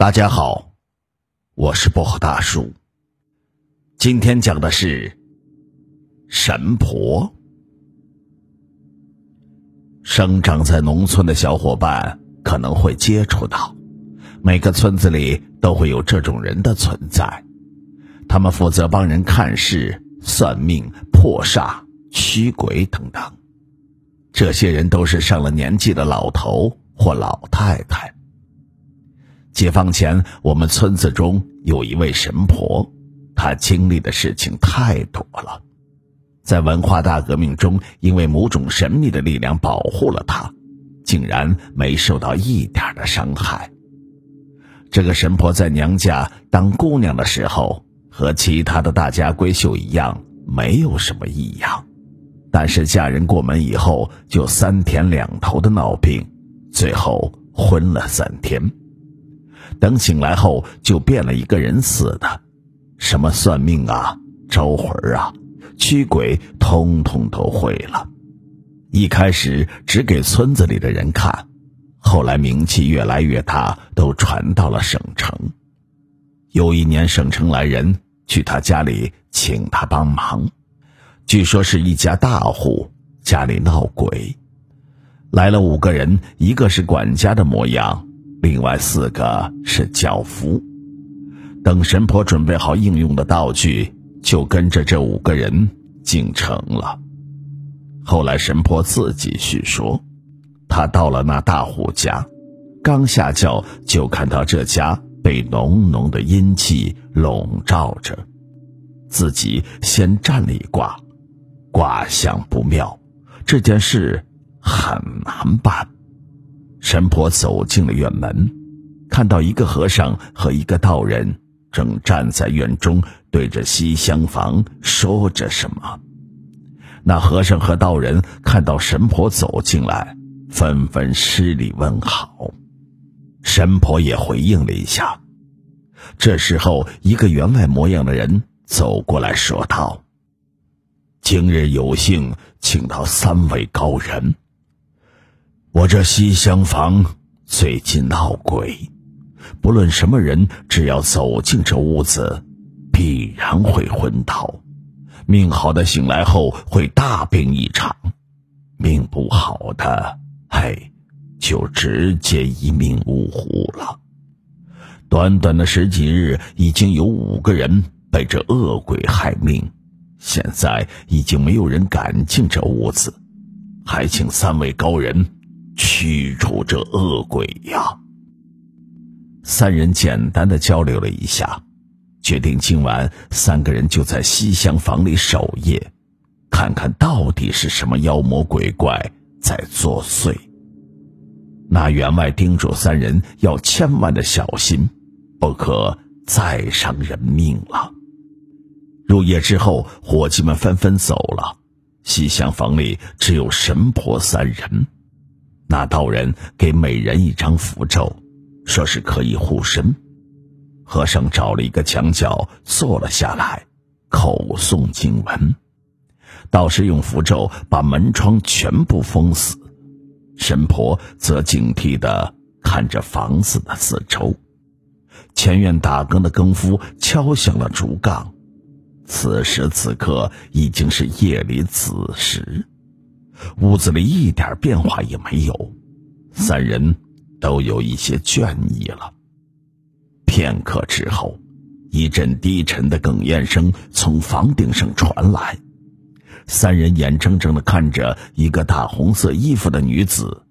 大家好，我是薄荷大叔。今天讲的是神婆。生长在农村的小伙伴可能会接触到，每个村子里都会有这种人的存在。他们负责帮人看事、算命、破煞、驱鬼等等。这些人都是上了年纪的老头或老太太。解放前，我们村子中有一位神婆，她经历的事情太多了。在文化大革命中，因为某种神秘的力量保护了她，竟然没受到一点的伤害。这个神婆在娘家当姑娘的时候，和其他的大家闺秀一样，没有什么异样。但是嫁人过门以后，就三天两头的闹病，最后昏了三天。等醒来后，就变了一个人似的，什么算命啊、招魂啊、驱鬼，通通都会了。一开始只给村子里的人看，后来名气越来越大，都传到了省城。有一年，省城来人去他家里请他帮忙，据说是一家大户家里闹鬼，来了五个人，一个是管家的模样。另外四个是轿夫，等神婆准备好应用的道具，就跟着这五个人进城了。后来神婆自己叙说，她到了那大户家，刚下轿就看到这家被浓浓的阴气笼罩着，自己先占了一卦，卦象不妙，这件事很难办。神婆走进了院门，看到一个和尚和一个道人正站在院中，对着西厢房说着什么。那和尚和道人看到神婆走进来，纷纷施礼问好。神婆也回应了一下。这时候，一个员外模样的人走过来说道：“今日有幸请到三位高人。”我这西厢房最近闹鬼，不论什么人，只要走进这屋子，必然会昏倒。命好的醒来后会大病一场，命不好的，嘿，就直接一命呜呼了。短短的十几日，已经有五个人被这恶鬼害命，现在已经没有人敢进这屋子，还请三位高人。驱除这恶鬼呀！三人简单的交流了一下，决定今晚三个人就在西厢房里守夜，看看到底是什么妖魔鬼怪在作祟。那员外叮嘱三人要千万的小心，不可再伤人命了。入夜之后，伙计们纷纷走了，西厢房里只有神婆三人。那道人给每人一张符咒，说是可以护身。和尚找了一个墙角坐了下来，口诵经文。道士用符咒把门窗全部封死，神婆则警惕地看着房子的四周。前院打更的更夫敲响了竹杠。此时此刻已经是夜里子时。屋子里一点变化也没有，三人都有一些倦意了。片刻之后，一阵低沉的哽咽声从房顶上传来，三人眼睁睁的看着一个大红色衣服的女子，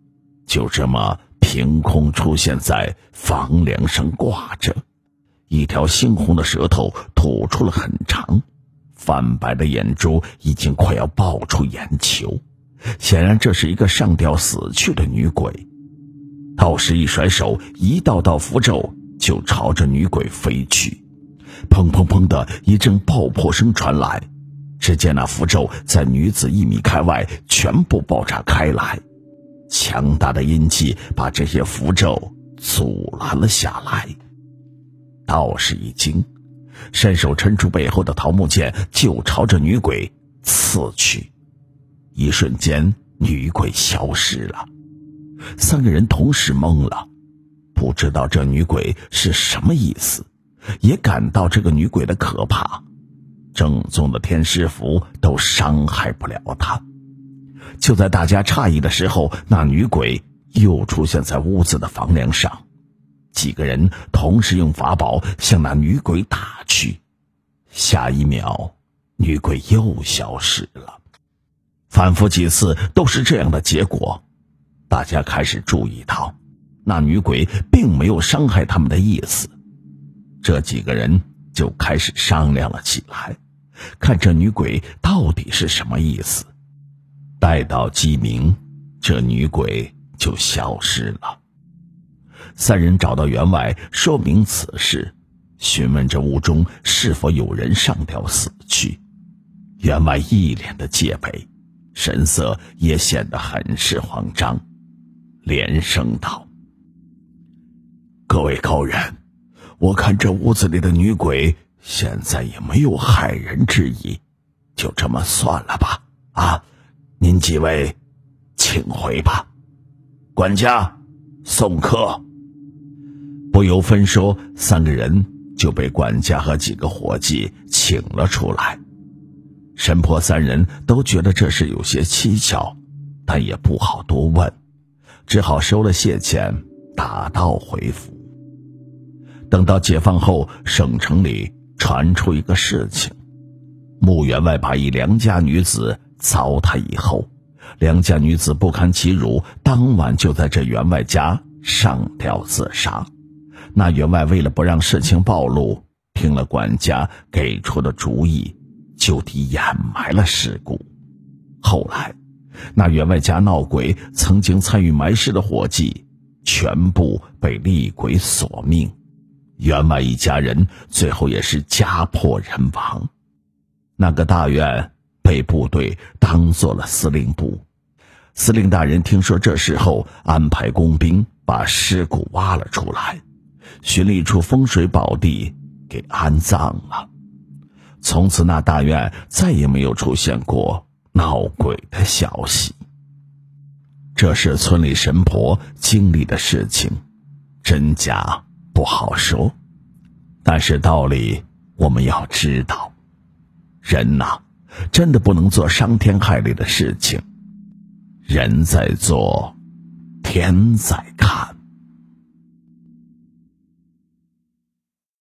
就这么凭空出现在房梁上挂着，一条猩红的舌头吐出了很长，泛白的眼珠已经快要爆出眼球。显然，这是一个上吊死去的女鬼。道士一甩手，一道道符咒就朝着女鬼飞去。砰砰砰的一阵爆破声传来，只见那符咒在女子一米开外全部爆炸开来，强大的阴气把这些符咒阻拦了下来。道士一惊，伸手抻出背后的桃木剑，就朝着女鬼刺去。一瞬间，女鬼消失了，三个人同时懵了。不知道这女鬼是什么意思，也感到这个女鬼的可怕。正宗的天师符都伤害不了她。就在大家诧异的时候，那女鬼又出现在屋子的房梁上。几个人同时用法宝向那女鬼打去，下一秒，女鬼又消失了。反复几次都是这样的结果，大家开始注意到，那女鬼并没有伤害他们的意思。这几个人就开始商量了起来，看这女鬼到底是什么意思。待到鸡鸣，这女鬼就消失了。三人找到员外，说明此事，询问这屋中是否有人上吊死去。员外一脸的戒备，神色也显得很是慌张，连声道：“各位高人，我看这屋子里的女鬼现在也没有害人之意，就这么算了吧。啊，您几位，请回吧。管家，送客。”不由分说，三个人就被管家和几个伙计请了出来。神婆三人都觉得这事有些蹊跷，但也不好多问，只好收了谢钱，打道回府。等到解放后，省城里传出一个事情：穆员外把一良家女子糟蹋以后，良家女子不堪其辱，当晚就在这员外家上吊自杀。那员外为了不让事情暴露，听了管家给出的主意，就地掩埋了尸骨。后来，那员外家闹鬼，曾经参与埋尸的伙计，全部被厉鬼索命。员外一家人最后也是家破人亡。那个大院被部队当做了司令部，司令大人听说这事后，安排工兵把尸骨挖了出来。寻了一处风水宝地，给安葬了。从此，那大院再也没有出现过闹鬼的消息。这是村里神婆经历的事情，真假不好说。但是道理我们要知道，人呐，真的不能做伤天害理的事情。人在做，天在看。